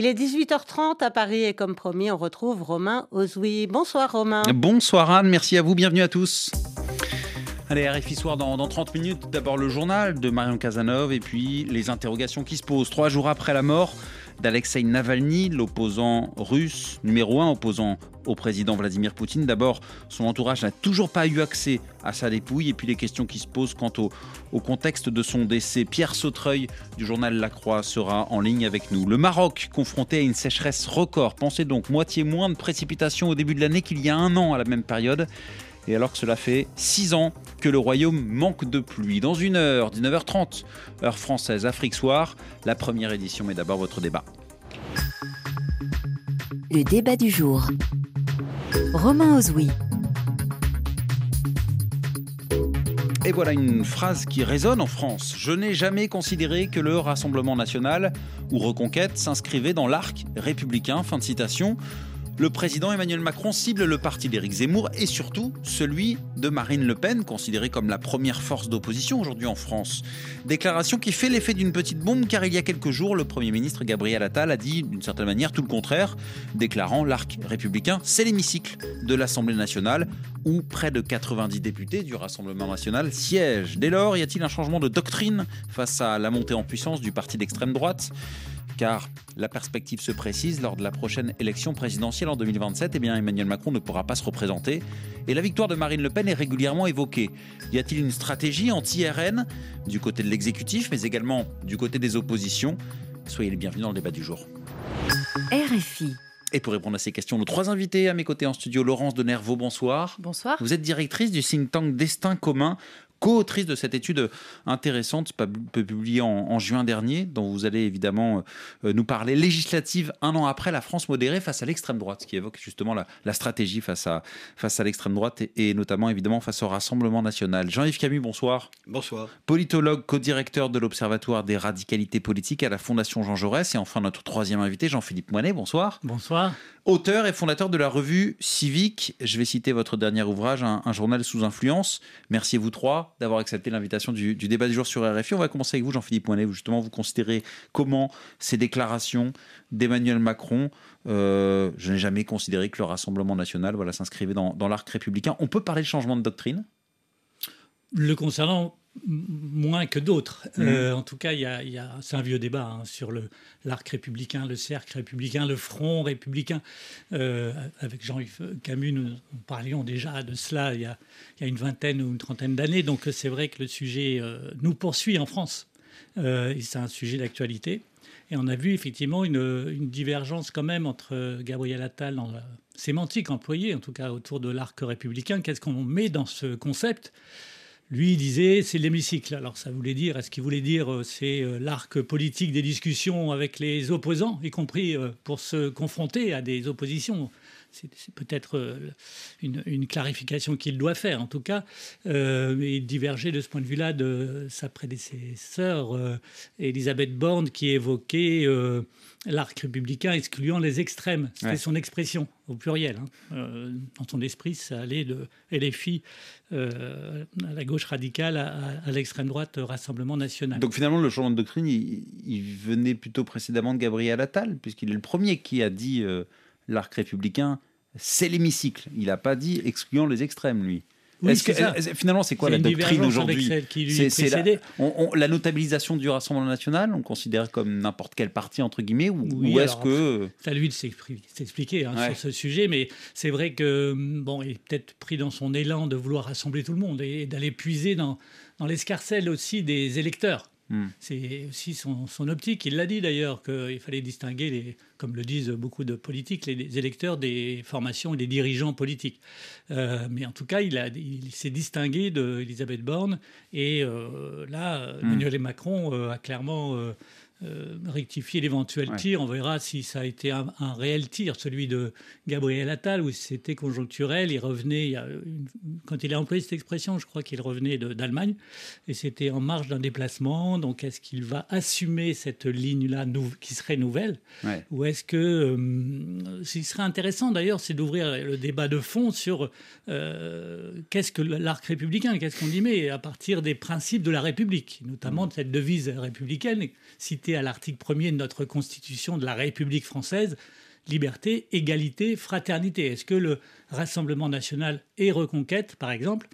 Il est 18h30 à Paris et comme promis, on retrouve Romain Ozoui. Bonsoir Romain. Bonsoir Anne, merci à vous, bienvenue à tous. Allez, RFI Soir dans, dans 30 minutes. D'abord le journal de Marion Casanov et puis les interrogations qui se posent. Trois jours après la mort d'Alexei Navalny, l'opposant russe numéro un, opposant au président Vladimir Poutine. D'abord, son entourage n'a toujours pas eu accès à sa dépouille et puis les questions qui se posent quant au, contexte de son décès. Pierre Sautreuil du journal La Croix sera en ligne avec nous. Le Maroc, confronté à une sécheresse record, pensez donc moitié moins de précipitations au début de l'année qu'il y a un an à la même période. Et alors que cela fait 6 ans que le royaume manque de pluie. Dans une heure, 19h30, heure française, Afrique Soir, la première édition. Mais d'abord votre débat. Le débat du jour. Romain Ozoui. Et voilà une phrase qui résonne en France. Je n'ai jamais considéré que le Rassemblement national ou Reconquête s'inscrivait dans l'arc républicain. Fin de citation le président Emmanuel Macron cible le parti d'Éric Zemmour et surtout celui de Marine Le Pen, considérée comme la première force d'opposition aujourd'hui en France. Déclaration qui fait l'effet d'une petite bombe car il y a quelques jours, le Premier ministre Gabriel Attal a dit d'une certaine manière tout le contraire, déclarant l'arc républicain, c'est l'hémicycle de l'Assemblée nationale où près de 90 députés du Rassemblement national siègent. Dès lors, y a-t-il un changement de doctrine face à la montée en puissance du parti d'extrême droite? Car la perspective se précise lors de la prochaine élection présidentielle en 2027, eh bien Emmanuel Macron ne pourra pas se représenter et la victoire de Marine Le Pen est régulièrement évoquée. Y a-t-il une stratégie anti-RN du côté de l'exécutif mais également du côté des oppositions? Soyez les bienvenus dans le débat du jour. RFI. Et pour répondre à ces questions, nos trois invités à mes côtés en studio, Laurence de Nervaux, bonsoir. Bonsoir. Vous êtes directrice du think tank Destin commun, co-autrice de cette étude intéressante publiée en, en, juin dernier, dont vous allez évidemment euh, nous parler, législative un an après la France modérée face à l'extrême droite, ce qui évoque justement la, la, stratégie face à, face à l'extrême droite et, et, notamment évidemment face au Rassemblement national. Jean-Yves Camus, bonsoir. Bonsoir. Politologue, co-directeur de l'Observatoire des radicalités politiques à la Fondation Jean Jaurès et enfin notre troisième invité, Jean-Philippe Moinet, bonsoir. Bonsoir. Auteur et fondateur de la revue Civique, je vais citer votre dernier ouvrage, un, un journal sous influence. Merci à vous trois d'avoir accepté l'invitation du, débat du jour sur RFI. On va commencer avec vous, Jean-Philippe Moinet. Justement, vous considérez comment ces déclarations d'Emmanuel Macron, euh, je n'ai jamais considéré que le Rassemblement national voilà, s'inscrivait dans, dans l'arc républicain. On peut parler de changement de doctrine? Le concernant, moins que d'autres. Mmh. Euh, en tout cas, y a, y a, c'est un vieux débat hein, sur le, l'arc républicain, le cercle républicain, le front républicain. Euh, avec Jean-Yves Camus, nous, parlions déjà de cela il y, a, il y, a, une vingtaine ou une trentaine d'années. Donc c'est vrai que le sujet euh, nous poursuit en France. Et c'est un sujet d'actualité. Et on a vu effectivement une, une, divergence quand même entre Gabriel Attal dans la sémantique employée, en tout cas autour de l'arc républicain. Qu'est-ce qu'on met dans ce concept? Lui disait c'est l'hémicycle. Alors ça voulait dire, est-ce qu'il voulait dire c'est l'arc politique des discussions avec les opposants, y compris pour se confronter à des oppositions? C'est peut-être une, une, clarification qu'il doit faire. En tout cas, euh, il divergeait de ce point de vue-là de sa prédécesseur, euh, Elisabeth Borne, qui évoquait euh, l'arc républicain excluant les extrêmes. C'était ouais. son expression au pluriel. Hein. Euh, dans son esprit, ça allait de LFI euh, à la gauche radicale à, à l'extrême droite Rassemblement national. Donc finalement, le changement de doctrine, il, il venait plutôt précédemment de Gabriel Attal, puisqu'il est le premier qui a dit euh, l'arc républicain, c'est l'hémicycle. Il n'a pas dit excluant les extrêmes, lui. Oui, est que, finalement, c'est quoi la doctrine aujourd'hui C'est la, on, on, la, notabilisation du Rassemblement national, on considère comme n'importe quel parti, entre guillemets, ou, oui, ou est-ce que... C'est à lui de s'expliquer hein, ouais. sur ce sujet, mais c'est vrai que bon, il est peut-être pris dans son élan de vouloir rassembler tout le monde et d'aller puiser dans, dans l'escarcelle aussi des électeurs. Hmm. C'est aussi son, son, optique. Il l'a dit d'ailleurs qu'il fallait distinguer, les, comme le disent beaucoup de politiques, les électeurs des formations et des dirigeants politiques. Euh, mais en tout cas, il, il s'est distingué d'Elisabeth Borne. Et euh, là, hmm. Emmanuel Macron euh, a clairement euh, rectifier l'éventuel ouais. tir. On verra si ça a été un, un, réel tir, celui de Gabriel Attal, ou si c'était conjoncturel. Il revenait, il une, quand il a employé cette expression, je crois qu'il revenait d'Allemagne, et c'était en marge d'un déplacement. Donc, est-ce qu'il va assumer cette ligne-là qui serait nouvelle? Ouais. Ou est-ce que. Euh, ce qui serait intéressant d'ailleurs, c'est d'ouvrir le débat de fond sur euh, qu'est-ce que l'arc républicain, qu'est-ce qu'on y met à partir des principes de la République, notamment de cette devise républicaine citée cité à l'article 1er de notre Constitution de la République française, liberté, égalité, fraternité. Est-ce que le Rassemblement national et Reconquête, par exemple,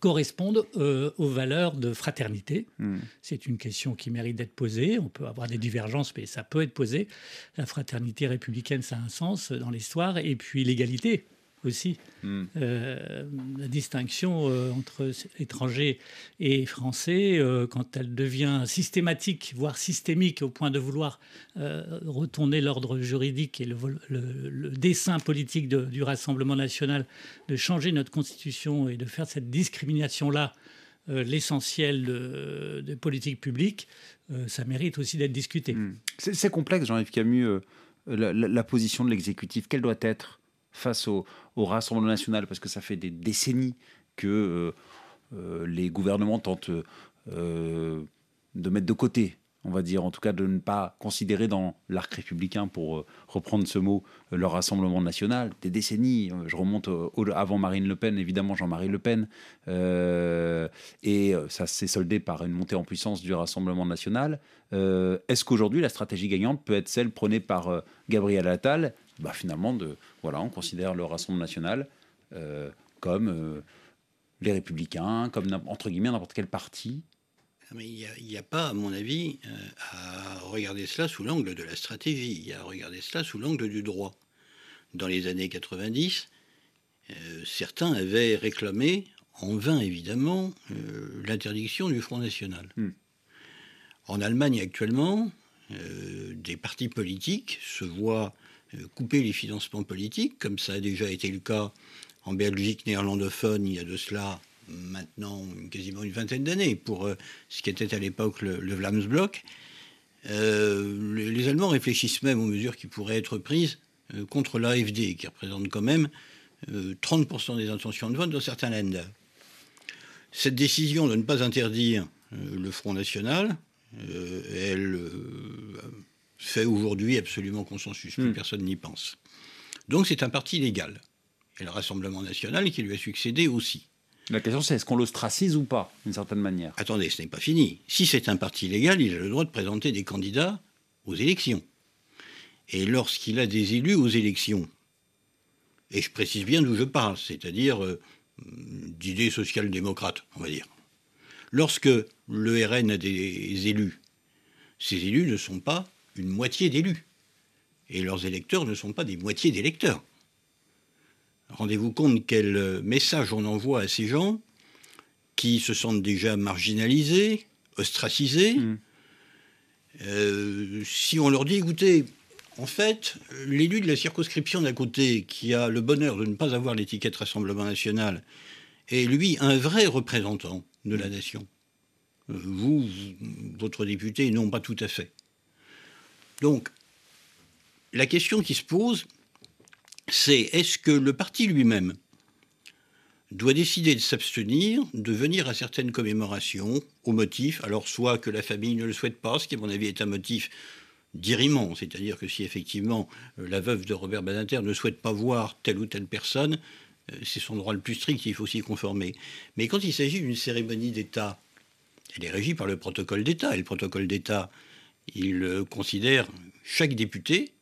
correspondent euh, aux valeurs de fraternité? Hmm. C'est une question qui mérite d'être posée. On peut avoir des divergences, mais ça peut être posé. La fraternité républicaine, ça a un sens dans l'histoire. Et puis l'égalité, aussi hmm. euh, la distinction euh, entre étrangers et français, euh, quand elle devient systématique, voire systémique, au point de vouloir retourner l'ordre juridique et le, dessin politique du Rassemblement national, de changer notre constitution et de faire cette discrimination-là l'essentiel de, de, politique publique, ça mérite aussi d'être discuté. Hmm. C'est complexe, Jean-Yves Camus, la position de l'exécutif. Quelle doit être face au, Rassemblement national, parce que ça fait des décennies que euh, euh, les gouvernements tentent euh, de mettre de côté, on va dire, en tout cas de ne pas considérer dans l'arc républicain, pour reprendre ce mot, leur Rassemblement national. Des décennies, je remonte avant Marine Le Pen, évidemment Jean-Marie Le Pen, et ça s'est soldé par une montée en puissance du Rassemblement national. Est-ce qu'aujourd'hui la stratégie gagnante peut être celle prônée par Gabriel Attal bah, finalement, de, voilà, on considère le Rassemblement national euh, comme euh, les républicains, comme entre guillemets n'importe quel parti. Ah, mais il n'y a, pas, à mon avis, euh, à regarder cela sous l'angle de la stratégie, il y a à regarder cela sous l'angle du droit. Dans les années 90, certains avaient réclamé, en vain évidemment, l'interdiction du Front National. Hmm. En Allemagne actuellement, des partis politiques se voient couper les financements politiques, comme ça a déjà été le cas en Belgique néerlandophone il y a de cela maintenant quasiment une vingtaine d'années, pour euh, ce qui était à l'époque le, le Vlamsblock. Euh, les Allemands réfléchissent même aux mesures qui pourraient être prises contre l'AFD, qui représente quand même 30% des intentions de vote dans certains Länder. Cette décision de ne pas interdire le Front National, elle fait aujourd'hui absolument consensus. Plus hmm. personne n'y pense. Donc c'est un parti légal. Et le Rassemblement national qui lui a succédé aussi. La question c'est est-ce qu'on l'ostracise ou pas, d'une certaine manière? Attendez, ce n'est pas fini. Si c'est un parti légal, il a le droit de présenter des candidats aux élections. Et lorsqu'il a des élus aux élections, et je précise bien d'où je parle, c'est-à-dire euh, d'idées social-démocrates, on va dire. Lorsque le RN a des élus, ces élus ne sont pas une moitié d'élus. Et leurs électeurs ne sont pas des moitiés d'électeurs. Rendez-vous compte quel message on envoie à ces gens qui se sentent déjà marginalisés, ostracisés. Hmm. Euh, si on leur dit, écoutez, en fait, l'élu de la circonscription d'à côté, qui a le bonheur de ne pas avoir l'étiquette Rassemblement national, est lui un vrai représentant de la nation. Euh, vous, votre député, non, pas tout à fait. Donc, la question qui se pose, c'est est-ce que le parti lui-même doit décider de s'abstenir de venir à certaines commémorations au motif, alors soit que la famille ne le souhaite pas, ce qui à mon avis est un motif d'irriment, c'est-à-dire que si effectivement euh, la veuve de Robert Badinter ne souhaite pas voir telle ou telle personne, euh, c'est son droit le plus strict, il faut s'y conformer. Mais quand il s'agit d'une cérémonie d'État, elle est régie par le protocole d'État, et le protocole d'État il euh, considère chaque député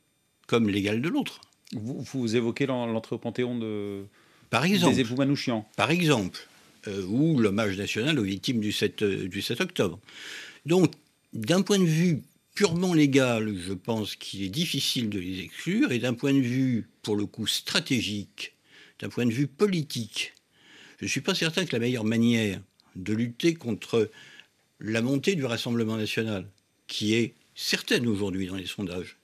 comme l'égal de l'autre. Vous, évoquez l'entrée au Panthéon de, par exemple, des époux Manouchian. Par exemple, euh, ou l'hommage national aux victimes du 7, euh, du 7 octobre. Donc, d'un point de vue purement légal, je pense qu'il est difficile de les exclure, et d'un point de vue, pour le coup, stratégique, d'un point de vue politique, je ne suis pas certain que la meilleure manière de lutter contre la montée du Rassemblement national, qui est certaine aujourd'hui dans les sondages,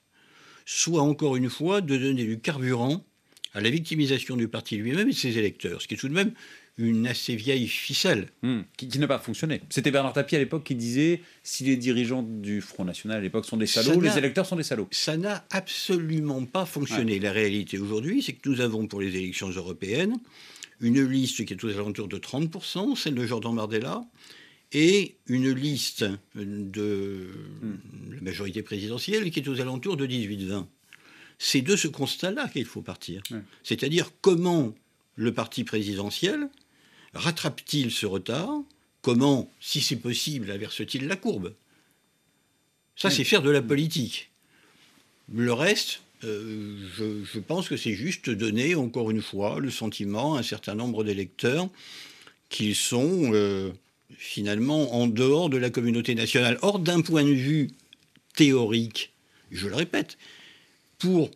soit encore une fois de donner du carburant à la victimisation du parti lui-même et de ses électeurs, ce qui est tout de même une assez vieille ficelle. Hmm, qui, n'a pas fonctionné. C'était Bernard Tapie à l'époque qui disait si les dirigeants du Front National à l'époque sont des salauds, les électeurs sont des salauds. Ça n'a absolument pas fonctionné. La réalité aujourd'hui, c'est que nous avons pour les élections européennes une liste qui est aux alentours de 30%, celle de Jordan Bardella, et une liste de la majorité présidentielle qui est aux alentours de 18-20. C'est de ce constat-là qu'il faut partir. C'est-à-dire comment le parti présidentiel rattrape-t-il ce retard? Comment, si c'est possible, inverse-t-il la courbe? Ça, c'est faire de la politique. Le reste, euh, je, pense que c'est juste donner, encore une fois, le sentiment à un certain nombre d'électeurs qu'ils sont euh, finalement en dehors de la communauté nationale. Or, d'un point de vue théorique, je le répète, pour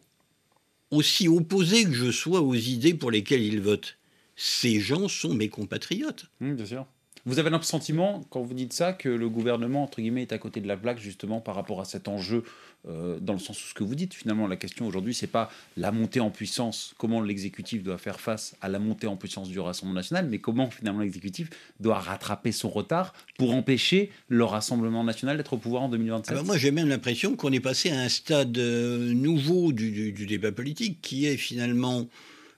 aussi opposé que je sois aux idées pour lesquelles ils votent, ces gens sont mes compatriotes. bien sûr. Vous avez le sentiment, quand vous dites ça, que le gouvernement, entre guillemets, est à côté de la plaque, justement, par rapport à cet enjeu, euh, dans le sens où ce que vous dites, finalement, la question aujourd'hui, c'est pas la montée en puissance, comment l'exécutif doit faire face à la montée en puissance du Rassemblement national, mais comment, finalement, l'exécutif doit rattraper son retard pour empêcher le Rassemblement national d'être au pouvoir en 2027 Alors Moi, j'ai même l'impression qu'on est passé à un stade euh, nouveau du débat politique, qui est finalement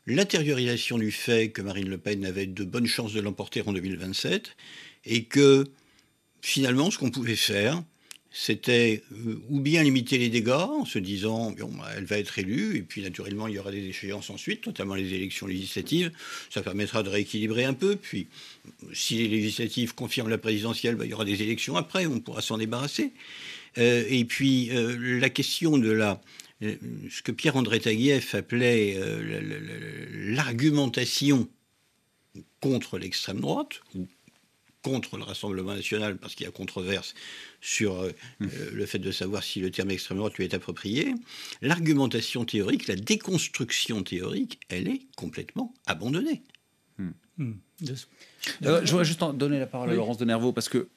l'intériorisation du fait que Marine Le Pen avait de bonnes chances de l'emporter en 2027 et que finalement ce qu'on pouvait faire, c'était euh, ou bien limiter les dégâts en se disant bon, bah, elle va être élue et puis naturellement il y aura des échéances ensuite, notamment les élections législatives. Ça permettra de rééquilibrer un peu. Puis si les législatives confirment la présidentielle, bah, il y aura des élections après, on pourra s'en débarrasser. Euh, et puis euh, la question de la euh, ce que Pierre-André Taguieff appelait euh, l'argumentation contre l'extrême droite, ou contre le Rassemblement national, parce qu'il y a controverse sur euh, mmh. le fait de savoir si le terme extrême droite lui est approprié, l'argumentation théorique, la déconstruction théorique, elle est complètement abandonnée. Mmh. Mmh. je voudrais juste donner la parole à Laurence de Nervaux, parce que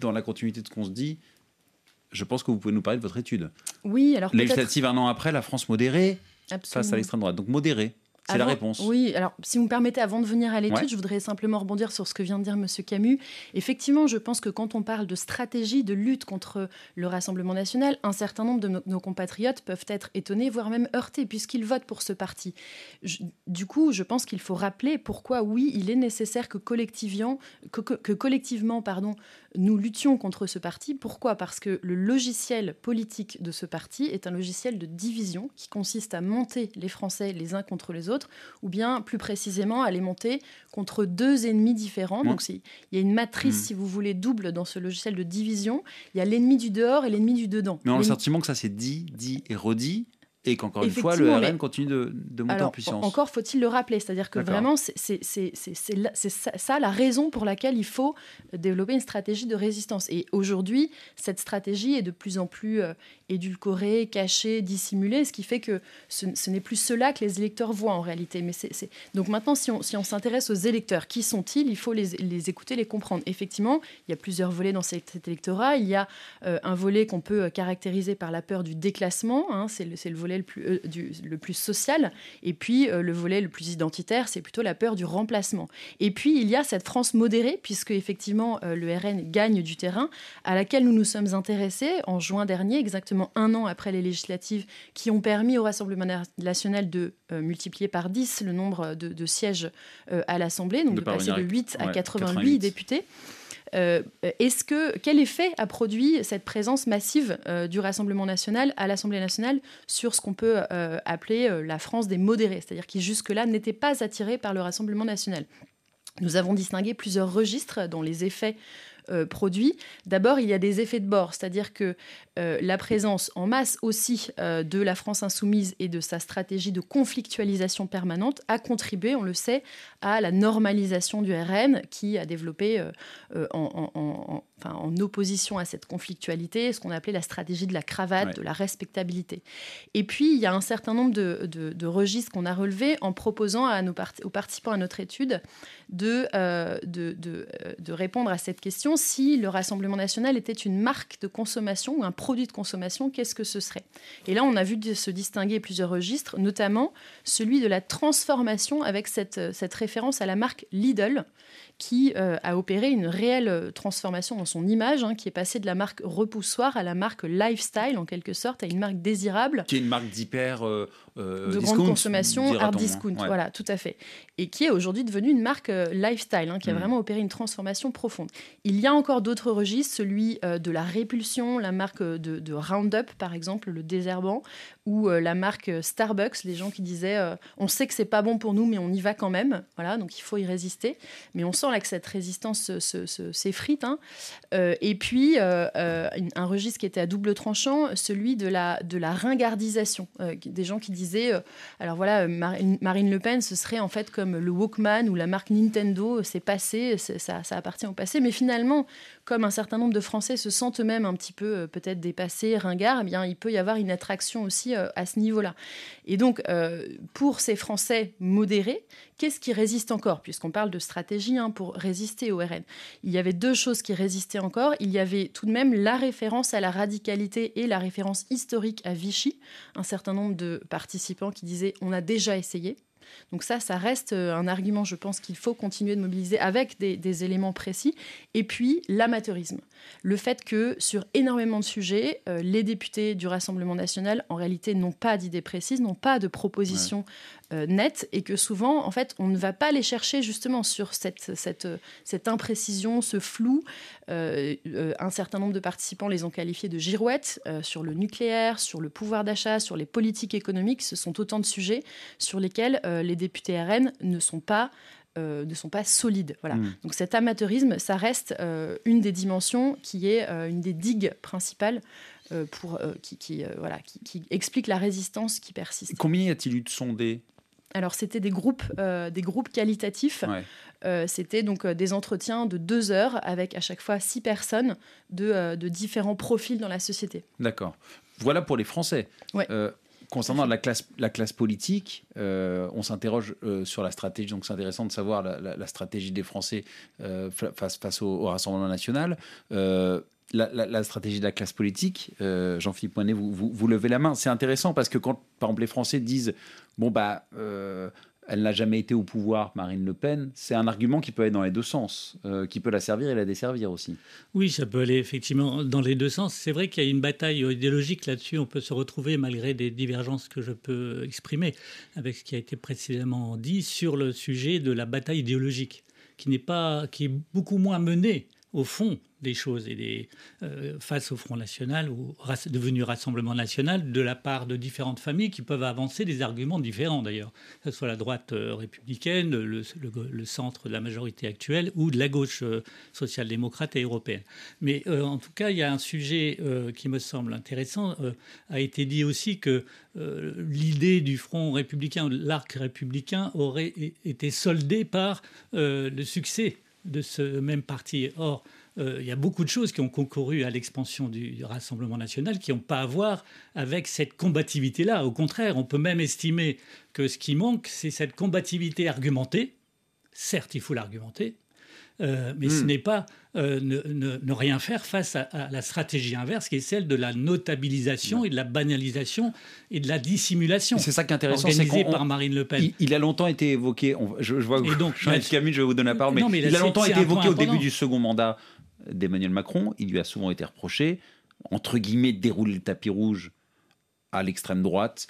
dans la continuité de ce qu'on se dit, je pense que vous pouvez nous parler de votre étude. Oui, alors Législative un an après, la France modérée face à l'extrême droite. Donc modérée. C'est la réponse. Oui, alors si vous me permettez, avant de venir à l'étude, je voudrais simplement rebondir sur ce que vient de dire M. Camus. Effectivement, je pense que quand on parle de stratégie de lutte contre le Rassemblement national, un certain nombre de nos, compatriotes peuvent être étonnés, voire même heurtés, puisqu'ils votent pour ce parti. du coup, je pense qu'il faut rappeler pourquoi, oui, il est nécessaire que collectivement, que, que collectivement pardon, nous luttions contre ce parti. Pourquoi? Parce que le logiciel politique de ce parti est un logiciel de division qui consiste à monter les Français les uns contre les autres, ou bien plus précisément à les monter contre deux ennemis différents. Donc il y a une matrice, mmh. si vous voulez, double dans ce logiciel de division. Il y a l'ennemi du dehors et l'ennemi du dedans. Mais on a le sentiment que ça s'est dit, dit et redit et qu'encore une fois, le RN continue de, monter en puissance. Encore faut-il le rappeler, c'est-à-dire que vraiment, c'est ça la raison pour laquelle il faut développer une stratégie de résistance. Et aujourd'hui, cette stratégie est de plus en plus euh, édulcorée, cachée, dissimulée, ce qui fait que ce, n'est plus cela que les électeurs voient en réalité. Mais c'est Donc maintenant, si on s'intéresse aux électeurs, qui sont-ils? Il faut les, écouter, les comprendre. Effectivement, il y a plusieurs volets dans cet, électorat. Il y a euh, un volet qu'on peut caractériser par la peur du déclassement, hein, c'est le, le volet le plus, euh, le plus social. Et puis, euh, le volet le plus identitaire, c'est plutôt la peur du remplacement. Et puis, il y a cette France modérée, puisque effectivement, euh, le RN gagne du terrain, à laquelle nous nous sommes intéressés en juin dernier, exactement un an après les législatives, qui ont permis au Rassemblement national de multiplier par 10 le nombre de, sièges à l'Assemblée, donc de, passer de 8 à 88 députés. Euh, est-ce que quel effet a produit cette présence massive euh, du Rassemblement national à l'Assemblée nationale sur ce qu'on peut euh, appeler la France des modérés, c'est-à-dire qui jusque-là n'étaient pas attirés par le Rassemblement national? Nous avons distingué plusieurs registres dont les effets euh. D'abord, il y a des effets de bord, c'est-à-dire que euh, la présence en masse aussi euh, de la France insoumise et de sa stratégie de conflictualisation permanente a contribué, on le sait, à la normalisation du RN qui a développé en, opposition à cette conflictualité ce qu'on appelait la stratégie de la cravate, de la respectabilité. Et puis, il y a un certain nombre de, registres qu'on a relevés en proposant à nos aux participants à notre étude de, de répondre à cette question si le Rassemblement national était une marque de consommation ou un produit de consommation, qu'est-ce que ce serait? Et là, on a vu se distinguer plusieurs registres, notamment celui de la transformation avec cette, cette référence à la marque Lidl, qui euh, a opéré une réelle euh, transformation dans son image, hein, qui est passée de la marque repoussoir à la marque lifestyle, en quelque sorte, à une marque désirable. Qui est une marque d'hyper. Euh, de grande consommation, hard discount, voilà, tout à fait. Et qui est aujourd'hui devenue une marque lifestyle, hein, qui a mm. vraiment opéré une transformation profonde. Il y a encore d'autres registres, celui de la répulsion, la marque de, de, Roundup, par exemple, le désherbant, ou la marque Starbucks, les gens qui disaient on sait que c'est pas bon pour nous, mais on y va quand même. Voilà, donc il faut y résister. Mais on sent là que cette résistance s'effrite. Hein. et puis, un registre qui était à double tranchant, celui de la, de la ringardisation. des gens qui disaient, alors voilà, Marine Le Pen, ce serait en fait comme le Walkman ou la marque Nintendo, c'est passé, ça, ça appartient au passé. Mais finalement, comme un certain nombre de Français se sentent eux-mêmes un petit peu peut-être dépassés, ringards, eh bien, il peut y avoir une attraction aussi à ce niveau-là. Et donc, pour ces Français modérés, qu'est-ce qui résiste encore? Puisqu'on parle de stratégie hein, pour résister au RN. Il y avait deux choses qui résistaient encore. Il y avait tout de même la référence à la radicalité et la référence historique à Vichy. Un certain nombre de participants qui disaient on a déjà essayé. Donc ça, ça reste euh, un argument, je pense, qu'il faut continuer de mobiliser avec des, éléments précis. Et puis, l'amateurisme. Le fait que sur énormément de sujets, euh, les députés du Rassemblement national, en réalité, n'ont pas d'idées précises, n'ont pas de propositions euh, nettes, et que souvent, en fait, on ne va pas les chercher justement sur cette, cette, cette imprécision, ce flou. un certain nombre de participants les ont qualifiés de girouettes sur le nucléaire, sur le pouvoir d'achat, sur les politiques économiques. Ce sont autant de sujets sur lesquels les députés RN ne sont pas euh, ne sont pas solides. Voilà. Hmm. Donc cet amateurisme, ça reste euh, une des dimensions qui est euh, une des digues principales pour, qui, qui voilà, qui, explique la résistance qui persiste. Combien y a-t-il eu de sondés? Alors c'était des groupes, des groupes qualitatifs. c'était donc des entretiens de deux heures avec à chaque fois six personnes de, de différents profils dans la société. D'accord. Voilà pour les Français. Ouais. Concernant la classe, la classe politique, euh, on s'interroge euh, sur la stratégie. Donc, c'est intéressant de savoir la, stratégie des Français euh, face, au, Rassemblement national. La, stratégie de la classe politique, Jean-Philippe Moinet, vous, vous, vous, levez la main. C'est intéressant parce que quand, par exemple, les Français disent bon bah elle n'a jamais été au pouvoir, Marine Le Pen, c'est un argument qui peut aller dans les deux sens, euh, qui peut la servir et la desservir aussi. Oui, ça peut aller effectivement dans les deux sens. C'est vrai qu'il y a une bataille idéologique là-dessus. On peut se retrouver, malgré des divergences que je peux exprimer avec ce qui a été précédemment dit, sur le sujet de la bataille idéologique, qui n'est pas, qui est beaucoup moins menée au fond des choses et des, euh, face au Front National ou devenu Rassemblement National de la part de différentes familles qui peuvent avancer des arguments différents d'ailleurs, que ce soit la droite euh, républicaine, le, centre de la majorité actuelle ou de la gauche euh, social-démocrate et européenne. Mais en tout cas, il y a un sujet qui me semble intéressant. a été dit aussi que l'idée du Front républicain, l'arc républicain, aurait été soldée par le succès de ce même parti. Or, euh, il y a beaucoup de choses qui ont concouru à l'expansion du, Rassemblement national qui n'ont pas à voir avec cette combativité-là. Au contraire, on peut même estimer que ce qui manque, c'est cette combativité argumentée. Certes, il faut l'argumenter, euh, mais ce hmm. n'est pas euh, ne, rien faire face à, la stratégie inverse, qui est celle de la notabilisation et de la banalisation et de la dissimulation. C'est ça qui est intéressant, organisée par Marine Le Pen. Il, a longtemps été évoqué. je, vois que Camille, je vais vous donner la parole, mais, il a longtemps été évoqué au début du second mandat d'Emmanuel Macron. Il lui a souvent été reproché, entre guillemets, de dérouler le tapis rouge à l'extrême droite,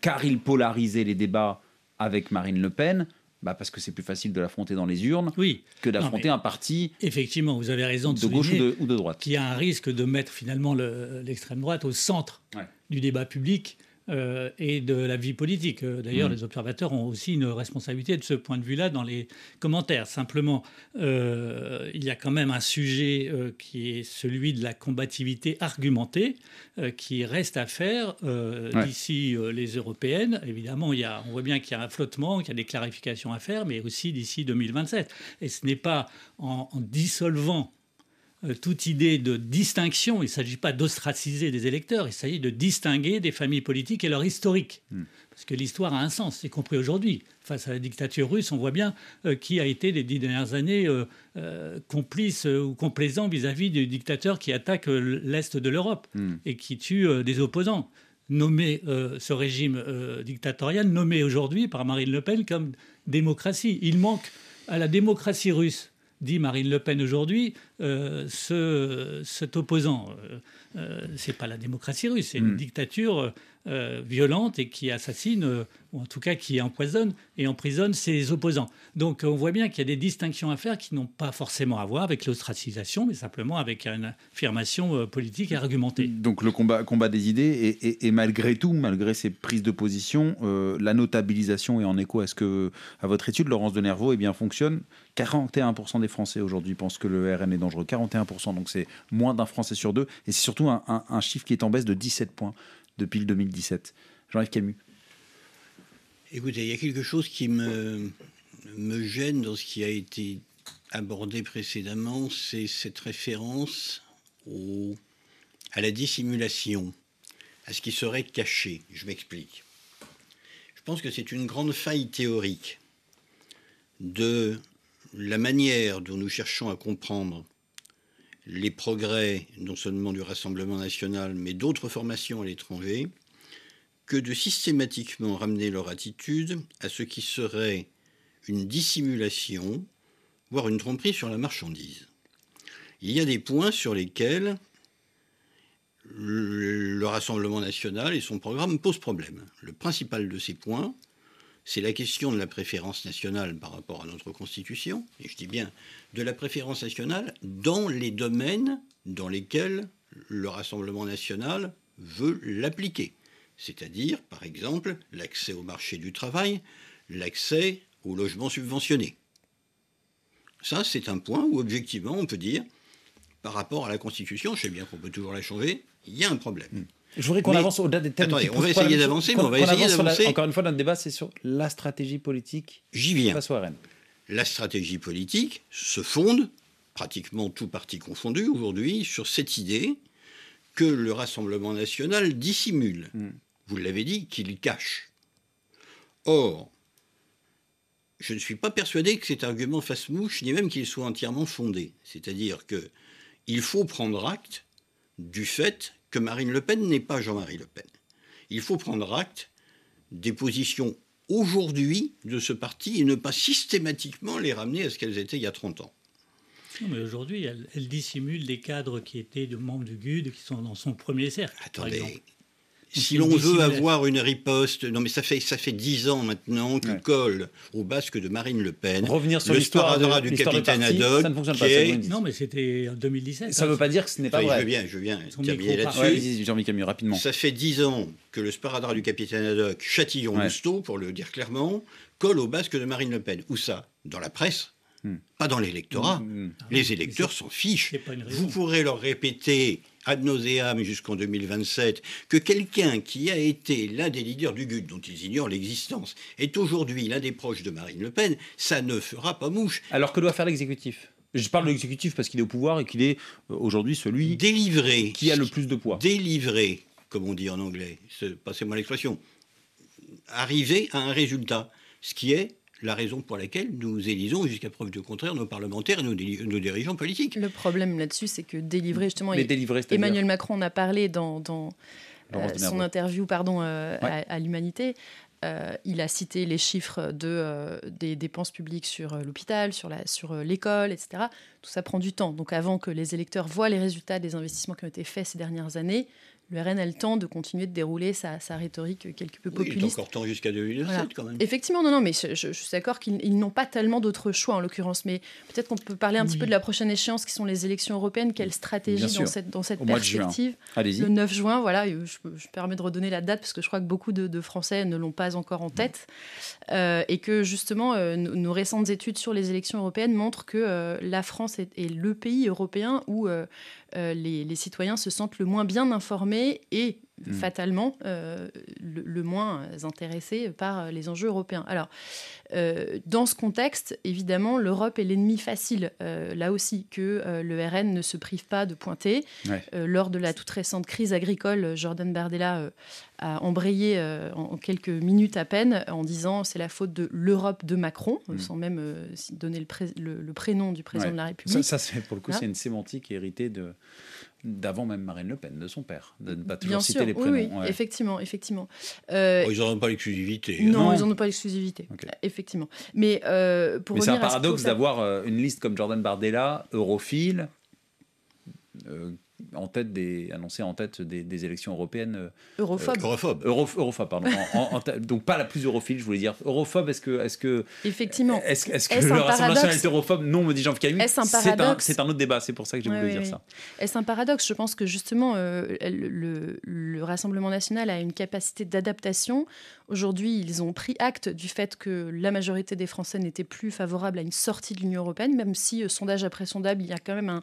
car il polarisait les débats avec Marine Le Pen. Bah parce que c'est plus facile de l'affronter dans les urnes oui. que d'affronter un parti. Effectivement, vous avez raison de, de gauche ou de, ou de droite. Qui a un risque de mettre finalement l'extrême droite au centre du débat public euh, et de la vie politique. Euh, d'ailleurs, mm. les observateurs ont aussi une responsabilité de ce point de vue-là dans les commentaires. Simplement, euh, il y a quand même un sujet qui est celui de la combativité argumentée qui reste à faire d'ici les européennes. Évidemment, il y a, on voit bien qu'il y a un flottement, qu'il y a des clarifications à faire, mais aussi d'ici 2027. Et ce n'est pas en dissolvant toute idée de distinction. Il ne s'agit pas d'ostraciser des électeurs, il s'agit de distinguer des familles politiques et leur historique. Hmm. Parce que l'histoire a un sens, y compris aujourd'hui. Face à la dictature russe, on voit bien euh, qui a été les dix dernières années euh, complice ou complaisant vis-à-vis du dictateur qui attaque l'Est de l'Europe hmm. et qui tue des opposants. Nommer ce régime dictatorial, nommé aujourd'hui par Marine Le Pen comme démocratie. Il manque à la démocratie russe dit Marine Le Pen aujourd'hui, euh, ce, cet opposant, euh, euh, c'est pas la démocratie russe, c'est une hmm. dictature violente et qui assassine ou en tout cas qui empoisonne et emprisonne ses opposants. Donc on voit bien qu'il y a des distinctions à faire qui n'ont pas forcément à voir avec l'ostracisation, mais simplement avec une affirmation euh, politique et argumentée. Donc le combat, des idées, et, malgré tout, malgré ces prises de position, euh, la notabilisation est en écho à ce que, à votre étude, Laurence de Nervaux, eh bien, fonctionne. 41% des Français aujourd'hui pensent que le RN est dangereux. 41%, donc c'est moins d'un Français sur deux. Et c'est surtout un chiffre qui est en baisse de 17 points depuis le 2017. Jean-Yves Camus. Écoutez, il y a quelque chose qui me, me gêne dans ce qui a été abordé précédemment, c'est cette référence à la dissimulation, à ce qui serait caché. Je m'explique. Je pense que c'est une grande faille théorique de la manière dont nous cherchons à comprendre les progrès, non seulement du Rassemblement national, mais d'autres formations à l'étranger, que de systématiquement ramener leur attitude à ce qui serait une dissimulation, voire une tromperie sur la marchandise. Il y a des points sur lesquels le Rassemblement national et son programme posent problème. Le principal de ces points, c'est la question de la préférence nationale par rapport à notre Constitution, et je dis bien de la préférence nationale dans les domaines dans lesquels le Rassemblement national veut l'appliquer c'est-à-dire, par exemple, l'accès au marché du travail, l'accès au logement subventionné. Ça, c'est un point où, objectivement, on peut dire, par rapport à la Constitution, je sais bien qu'on peut toujours la changer, il y a un problème. Je voudrais qu'on avance au-delà des thèmes. Attendez, on va essayer d'avancer, mais on va essayer d'avancer. Encore une fois, notre débat, c'est sur la stratégie politique. J'y viens. Face au La stratégie politique se fonde, pratiquement tout parti confondu aujourd'hui, sur cette idée que le Rassemblement national dissimule. Hmm vous l'avez dit, qu'il cache. Or, je ne suis pas persuadé que cet argument fasse mouche, ni même qu'il soit entièrement fondé. C'est-à-dire que il faut prendre acte du fait que Marine Le Pen n'est pas Jean-Marie Le Pen. Il faut prendre acte des positions aujourd'hui de ce parti et ne pas systématiquement les ramener à ce qu'elles étaient il y a 30 ans. Non, mais aujourd'hui, elle, dissimule des cadres qui étaient de membres du GUD, qui sont dans son premier cercle. Attendez, si l'on veut avoir une riposte, non mais ça fait ça fait dix ans maintenant que colle au basque de Marine Le Pen. Revenir sur l'histoire du capitaine Haddock. Ça ne fonctionne pas. Non mais c'était en 2017. Ça ne veut pas dire que ce n'est pas vrai. Je viens, je viens terminer là-dessus. Jean-Michel rapidement. Ça fait dix ans que le sparadrap du capitaine Haddock, Châtillon-Lousteau, pour le dire clairement, colle au basque de Marine Le Pen. Où ça Dans la presse hmm. Pas dans l'électorat. Hmm. Les électeurs s'en fichent. Vous pourrez leur répéter ad nauseam jusqu'en 2027 que quelqu'un qui a été l'un des leaders du GUD, dont ils ignorent l'existence, est aujourd'hui l'un des proches de Marine Le Pen, ça ne fera pas mouche. Alors que doit faire l'exécutif? Je parle de l'exécutif parce qu'il est au pouvoir et qu'il est euh, aujourd'hui celui délivré qui a le plus de poids. Délivré, comme on dit en anglais, passez-moi l'expression, arriver à un résultat, ce qui est la raison pour laquelle nous élisons, jusqu'à preuve du contraire, nos parlementaires et nos, dirigeants politiques. Le problème là-dessus, c'est que délivrer, justement, Emmanuel Macron en a parlé dans, euh, son interview pardon, euh, à, l'Humanité. Euh, il a cité les chiffres de, des dépenses publiques sur l'hôpital, sur, sur l'école, etc. Tout ça prend du temps. Donc avant que les électeurs voient les résultats des investissements qui ont été faits ces dernières années, le RN a le temps de continuer de dérouler sa, rhétorique quelque peu populiste. il a encore temps jusqu'à 2007 quand même. Effectivement, non, non, mais je, suis d'accord qu'ils n'ont pas tellement d'autres choix en l'occurrence. Mais peut-être qu'on peut parler un petit peu de la prochaine échéance qui sont les élections européennes. Quelle stratégie dans cette, dans cette perspective? Le 9 juin, voilà, je, je, permets de redonner la date parce que je crois que beaucoup de, Français ne l'ont pas encore en tête. Euh, et que justement, euh, nos, récentes études sur les élections européennes montrent que euh, la France est, est, le pays européen où euh, les, citoyens se sentent le moins bien informés et mm. fatalement euh, le, moins intéressés par les enjeux européens. Alors, euh, dans ce contexte, évidemment, l'Europe est l'ennemi facile, là aussi, que le RN ne se prive pas de pointer. lors de la toute récente crise agricole, Jordan Bardella a embrayé en quelques minutes à peine en disant c'est la faute de l'Europe de Macron, mm. sans même donner le, prénom du président de la République. Ça, ça pour le coup, c'est une sémantique héritée de d'avant même Marine Le Pen, de son père, de ne pas toujours citer les prénoms. Oui, effectivement, effectivement. Euh, oh, ils n'en ont pas l'exclusivité. Non, ils n'en ont pas l'exclusivité, effectivement. Mais euh, pour Mais c'est un paradoxe d'avoir euh, une liste comme Jordan Bardella, europhile, en tête des, annoncé en tête des, élections européennes. Euh, europhobe. europhobe. europhobe, pardon. donc pas la plus europhile, je voulais dire. Europhobe, est-ce que, est-ce que. Effectivement. Est-ce, est-ce que le Rassemblement national est europhobe? Non, me dit Jean Camus. Est-ce un paradoxe c'est un, autre débat, c'est pour ça que j'ai voulu dire ça. Est-ce un paradoxe? Je pense que justement, euh, le, le, Rassemblement national a une capacité d'adaptation. Aujourd'hui, ils ont pris acte du fait que la majorité des Français n'étaient plus favorables à une sortie de l'Union européenne, même si, euh, sondage après sondage, il y a quand même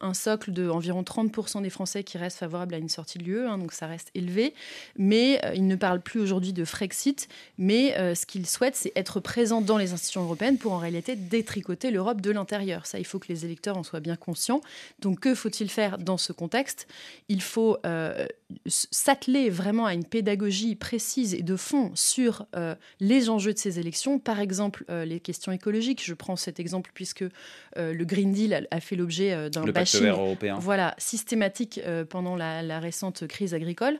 un, socle de environ 30% des Français qui restent favorables à une sortie de l'UE, hein, donc ça reste élevé. Mais euh, ils ne parlent plus aujourd'hui de Frexit, mais euh, ce qu'ils souhaitent, c'est être présents dans les institutions européennes pour en réalité détricoter l'Europe de l'intérieur. Ça, il faut que les électeurs en soient bien conscients. Donc que faut-il faire dans ce contexte? Il faut s'atteler vraiment à une pédagogie précise et de fond sur les enjeux de ces élections. Par exemple, les questions écologiques. Je prends cet exemple puisque le Green Deal a, fait l'objet d'un européen. Voilà, systématique euh, pendant la, récente crise agricole.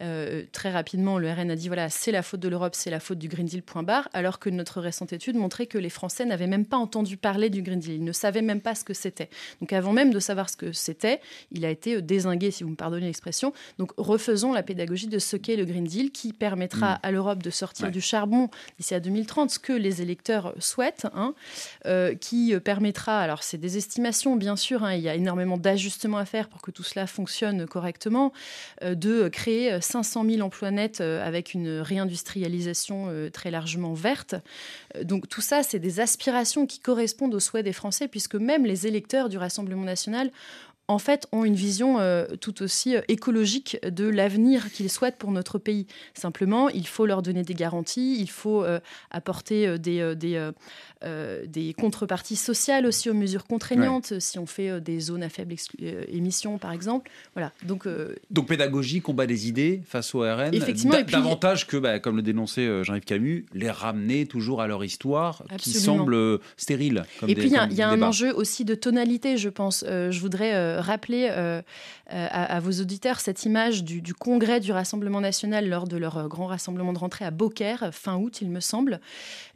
Euh, très rapidement, le RN a dit voilà, c'est la faute de l'Europe, c'est la faute du Green Deal, point barre, alors que notre récente étude montrait que les Français n'avaient même pas entendu parler du Green Deal. Ils ne savaient même pas ce que c'était. Donc avant même de savoir ce que c'était, il a été euh, désingué, si vous me pardonnez l'expression. Donc refaisons la pédagogie de ce qu'est le Green Deal, qui permettra mm. à l'Europe de sortir du charbon d'ici à 2030, ce que les électeurs souhaitent, hein, qui permettra, alors c'est des estimations bien sûr, hein, il y a énormément d'ajustements à faire pour que tout cela fonctionne correctement, euh, de créer 500 000 emplois nets euh, avec une réindustrialisation euh, très largement verte. Donc tout ça, c'est des aspirations qui correspondent aux souhaits des Français, puisque même les électeurs du Rassemblement national en fait, ont une vision euh, tout aussi euh, écologique de l'avenir qu'ils souhaitent pour notre pays. Simplement, il faut leur donner des garanties, il faut euh, apporter des, des, des, contreparties sociales aussi aux mesures contraignantes, si on fait des zones à faible émission, par exemple. Voilà. Donc, Donc pédagogie, combat des idées face au RN, Effectivement, davantage que, bah, comme le dénonçait Jean-Yves Camus, les ramener toujours à leur histoire qui semble stérile. et puis, il y a, un enjeu aussi de tonalité, je pense. je voudrais rappeler euh, euh, à, vos auditeurs cette image du, congrès du Rassemblement national lors de leur euh, grand rassemblement de rentrée à Beaucaire, fin août, il me semble.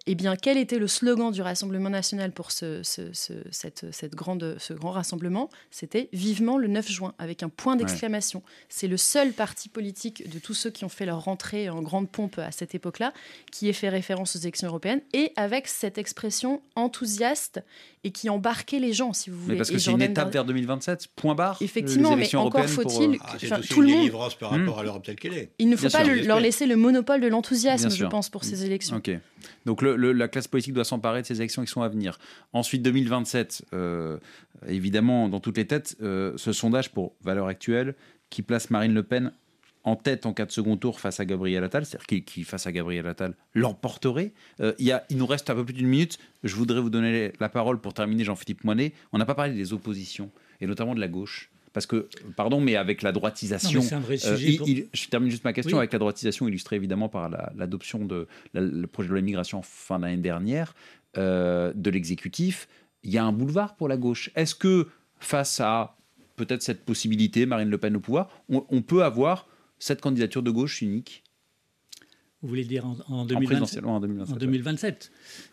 Eh bien, quel était le slogan du Rassemblement national pour ce, cette, grande, ce grand rassemblement? C'était vivement le 9 juin, avec un point d'exclamation. C'est le seul parti politique de tous ceux qui ont fait leur rentrée en grande pompe à cette époque-là qui ait fait référence aux élections européennes, et avec cette expression enthousiaste et qui embarquait les gens, si vous voulez. Mais parce que c'est une étape vers 2027, point barre. Effectivement, mais encore faut-il. Euh... Ah, tout le monde. par rapport hmm. à l'Europe telle qu'elle est. Il ne faut pas leur laisser le monopole de l'enthousiasme, je pense, pour ces élections. Ok. Donc la classe politique doit s'emparer de ces élections qui sont à venir. Ensuite, 2027, euh, évidemment, dans toutes les têtes, euh, ce sondage pour valeur actuelle qui place Marine Le Pen en tête en cas de second tour face à Gabriel Attal, c'est-à-dire qui, face à Gabriel Attal l'emporterait. Euh, il, il nous reste un peu plus d'une minute. Je voudrais vous donner la parole pour terminer, Jean-Philippe Moinet. On n'a pas parlé des oppositions, et notamment de la gauche. Parce que, pardon, mais avec la droitisation. C'est un vrai euh, sujet. je termine juste ma question avec la droitisation illustrée évidemment par l'adoption de le projet de loi immigration fin d'année dernière euh, de l'exécutif. Il y a un boulevard pour la gauche. Est-ce que face à peut-être cette possibilité, Marine Le Pen au pouvoir, on peut avoir cette candidature de gauche unique? Vous voulez dire en, en, 2027, en, 2027, en 2027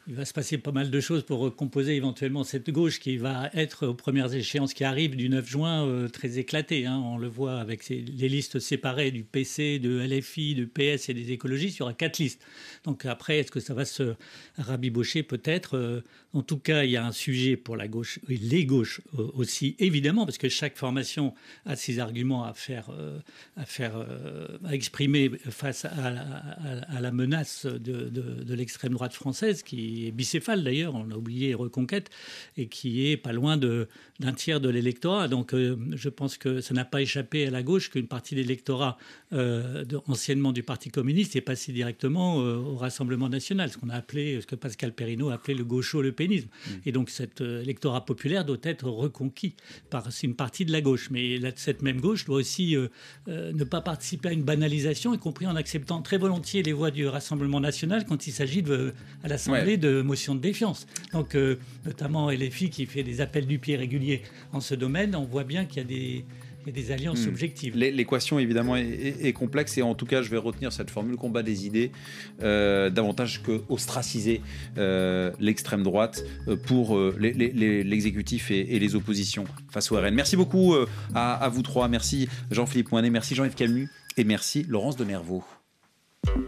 Il va se passer pas mal de choses pour recomposer éventuellement cette gauche qui va être aux premières échéances qui arrivent du 9 juin euh, très éclatée. Hein. On le voit avec les listes séparées du PC, de LFI, de PS et des écologistes. Il y aura quatre listes. Donc après, est-ce que ça va se rabibocher? Peut-être euh, En tout cas, il y a un sujet pour la gauche et les gauches euh, aussi, évidemment, parce que chaque formation a ses arguments à faire, à, faire, à exprimer face à, à à, la menace de, l'extrême droite française, qui est bicéphale d'ailleurs, on a oublié Reconquête, et qui est pas loin d'un tiers de l'électorat. Donc euh, je pense que ça n'a pas échappé à la gauche qu'une partie de l'électorat euh, anciennement du Parti communiste est passée directement euh, au Rassemblement national, ce qu'on a appelé, ce que Pascal Perrineau a appelé le gaucho-le-pénisme. Mmh. Et donc cet électorat populaire doit être reconquis par une partie de la gauche. Mais cette même gauche doit aussi ne pas participer à une banalisation, y compris en acceptant très volontiers les voix du Rassemblement national quand il s'agit à l'Assemblée de motions de défiance. Donc, euh, notamment LFI qui fait des appels du pied réguliers en ce domaine, on voit bien qu'il y a des alliances hmm. objectives. L'équation, évidemment, est, complexe et en tout cas, je vais retenir cette formule combat des idées euh, davantage que ostraciser euh, l'extrême droite euh, pour l'exécutif et, les oppositions face au RN. Merci beaucoup à, vous trois. Merci Jean-Philippe Moinet, merci Jean-Yves Camus et merci Laurence de Nervaux.